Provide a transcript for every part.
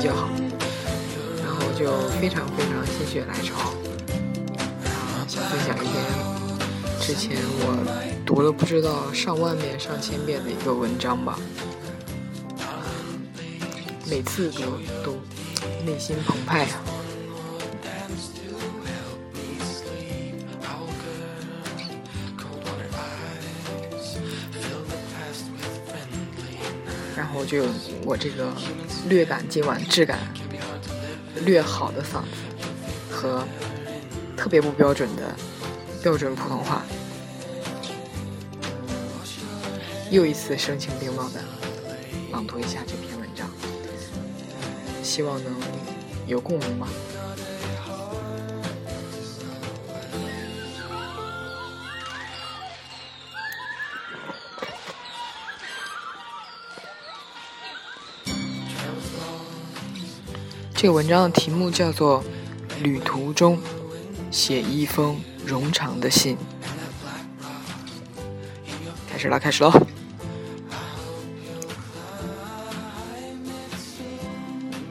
比较好，然后就非常非常心血来潮，想分享一篇之前我读了不知道上万遍、上千遍的一个文章吧，每次都都内心澎湃啊。就我这个略感今晚质感略好的嗓子和特别不标准的标准普通话，又一次声情并茂的朗读一下这篇文章，希望能有共鸣吧。这个文章的题目叫做《旅途中写一封冗长的信》。开始了，开始喽！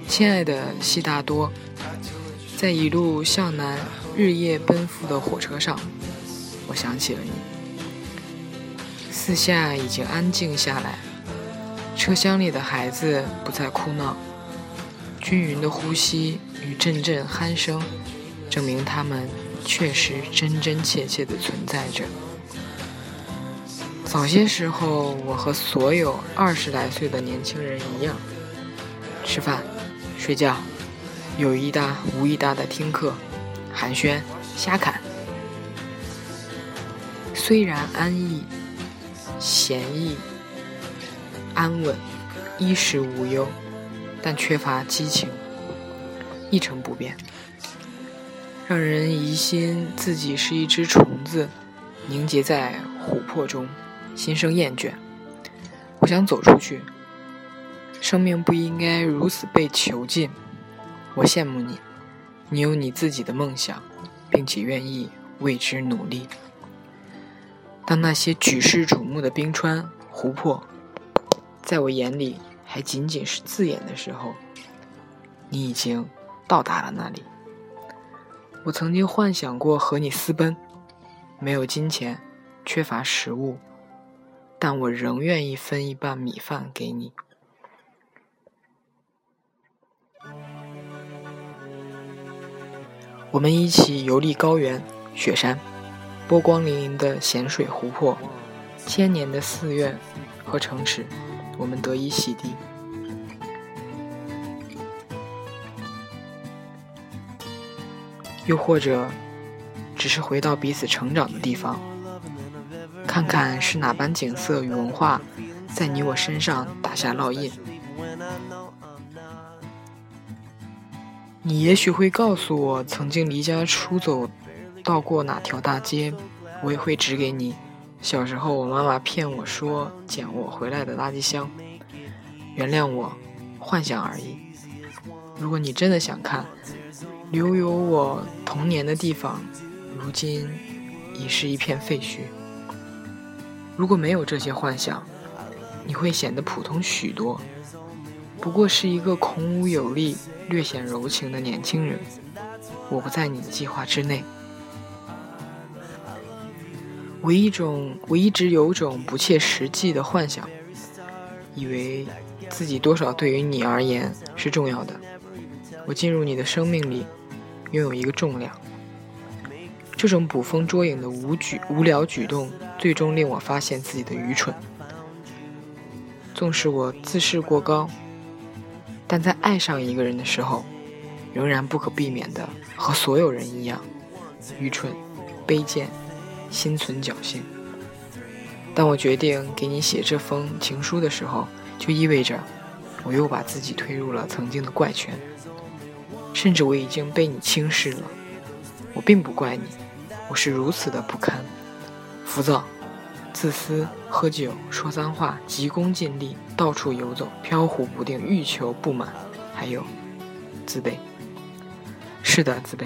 亲爱的悉达多，在一路向南、日夜奔赴的火车上，我想起了你。四下已经安静下来，车厢里的孩子不再哭闹。均匀的呼吸与阵阵鼾声，证明他们确实真真切切地存在着。早些时候，我和所有二十来岁的年轻人一样，吃饭、睡觉，有一搭无一搭的听课、寒暄、瞎侃。虽然安逸、闲逸、安稳，衣食无忧。但缺乏激情，一成不变，让人疑心自己是一只虫子，凝结在琥珀中，心生厌倦。我想走出去，生命不应该如此被囚禁。我羡慕你，你有你自己的梦想，并且愿意为之努力。当那些举世瞩目的冰川、湖泊，在我眼里。还仅仅是字眼的时候，你已经到达了那里。我曾经幻想过和你私奔，没有金钱，缺乏食物，但我仍愿意分一半米饭给你。我们一起游历高原、雪山、波光粼粼的咸水湖泊、千年的寺院和城池。我们得以洗涤，又或者只是回到彼此成长的地方，看看是哪般景色与文化在你我身上打下烙印。你也许会告诉我曾经离家出走到过哪条大街，我也会指给你。小时候，我妈妈骗我说捡我回来的垃圾箱。原谅我，幻想而已。如果你真的想看，留有我童年的地方，如今已是一片废墟。如果没有这些幻想，你会显得普通许多，不过是一个孔武有力、略显柔情的年轻人。我不在你的计划之内。我一种，我一直有种不切实际的幻想，以为自己多少对于你而言是重要的。我进入你的生命里，拥有一个重量。这种捕风捉影的无举无聊举动，最终令我发现自己的愚蠢。纵使我自视过高，但在爱上一个人的时候，仍然不可避免的和所有人一样，愚蠢、卑贱。心存侥幸。当我决定给你写这封情书的时候，就意味着我又把自己推入了曾经的怪圈，甚至我已经被你轻视了。我并不怪你，我是如此的不堪、浮躁、自私、喝酒、说脏话、急功近利、到处游走、飘忽不定、欲求不满，还有自卑。是。的，自卑。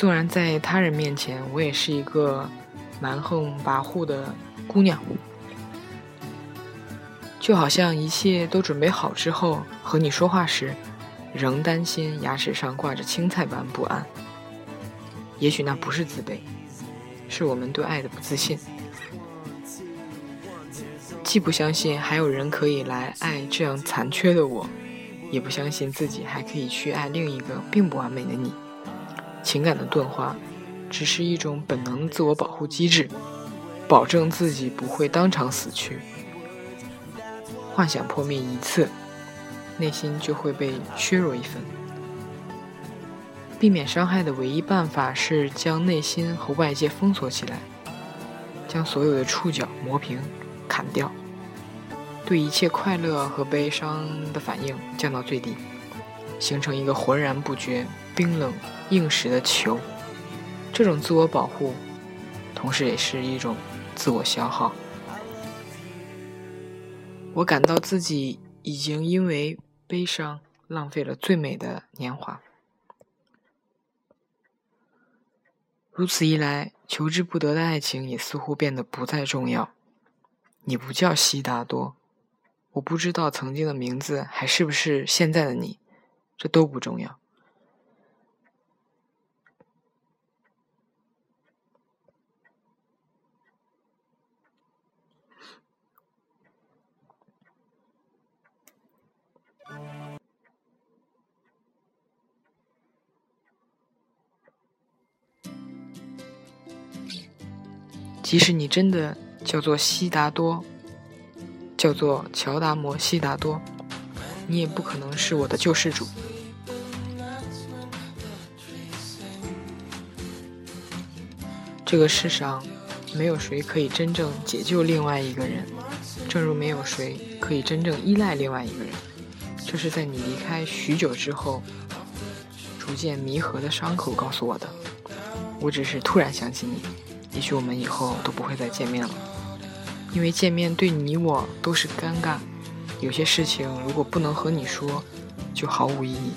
纵然在他人面前，我也是一个蛮横跋扈的姑娘，就好像一切都准备好之后，和你说话时，仍担心牙齿上挂着青菜般不安。也许那不是自卑，是我们对爱的不自信。既不相信还有人可以来爱这样残缺的我，也不相信自己还可以去爱另一个并不完美的你。情感的钝化，只是一种本能自我保护机制，保证自己不会当场死去。幻想破灭一次，内心就会被削弱一分。避免伤害的唯一办法是将内心和外界封锁起来，将所有的触角磨平、砍掉，对一切快乐和悲伤的反应降到最低，形成一个浑然不觉、冰冷。硬实的球，这种自我保护，同时也是一种自我消耗。我感到自己已经因为悲伤浪费了最美的年华。如此一来，求之不得的爱情也似乎变得不再重要。你不叫悉达多，我不知道曾经的名字还是不是现在的你，这都不重要。即使你真的叫做悉达多，叫做乔达摩悉达多，你也不可能是我的救世主。这个世上没有谁可以真正解救另外一个人，正如没有谁可以真正依赖另外一个人。这是在你离开许久之后，逐渐弥合的伤口告诉我的。我只是突然想起你。也许我们以后都不会再见面了，因为见面对你我都是尴尬。有些事情如果不能和你说，就毫无意义；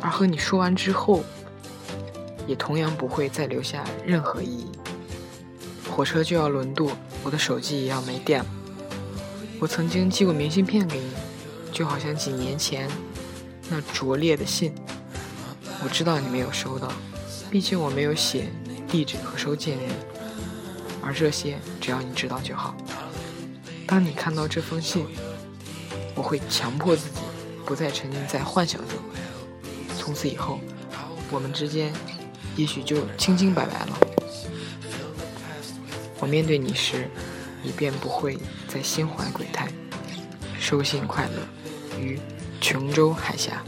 而和你说完之后，也同样不会再留下任何意义。火车就要轮渡，我的手机也要没电了。我曾经寄过明信片给你，就好像几年前那拙劣的信。我知道你没有收到，毕竟我没有写地址和收件人。而这些，只要你知道就好。当你看到这封信，我会强迫自己不再沉浸在幻想中。从此以后，我们之间也许就清清白白了。我面对你时，你便不会再心怀鬼胎。收信快乐，于琼州海峡。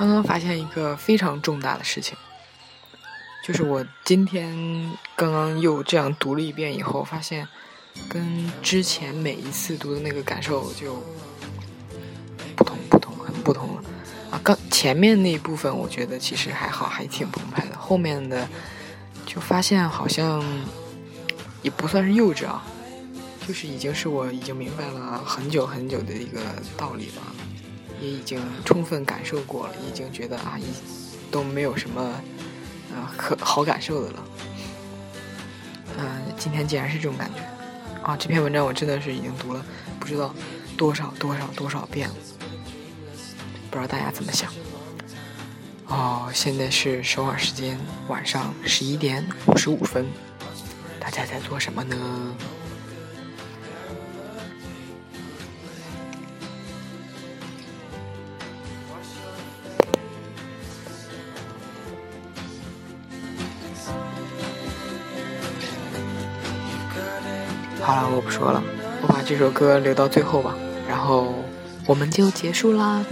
刚刚发现一个非常重大的事情，就是我今天刚刚又这样读了一遍以后，发现跟之前每一次读的那个感受就不同不同很不同了啊！刚前面那一部分我觉得其实还好，还挺澎湃的，后面的就发现好像也不算是幼稚啊，就是已经是我已经明白了很久很久的一个道理了。也已经充分感受过了，已经觉得啊，已都没有什么啊可好感受的了。嗯，今天竟然是这种感觉啊！这篇文章我真的是已经读了不知道多少多少多少遍了，不知道大家怎么想？哦，现在是首尔时间晚上十一点五十五分，大家在做什么呢？好了，我不说了，我把这首歌留到最后吧，然后我们就结束啦。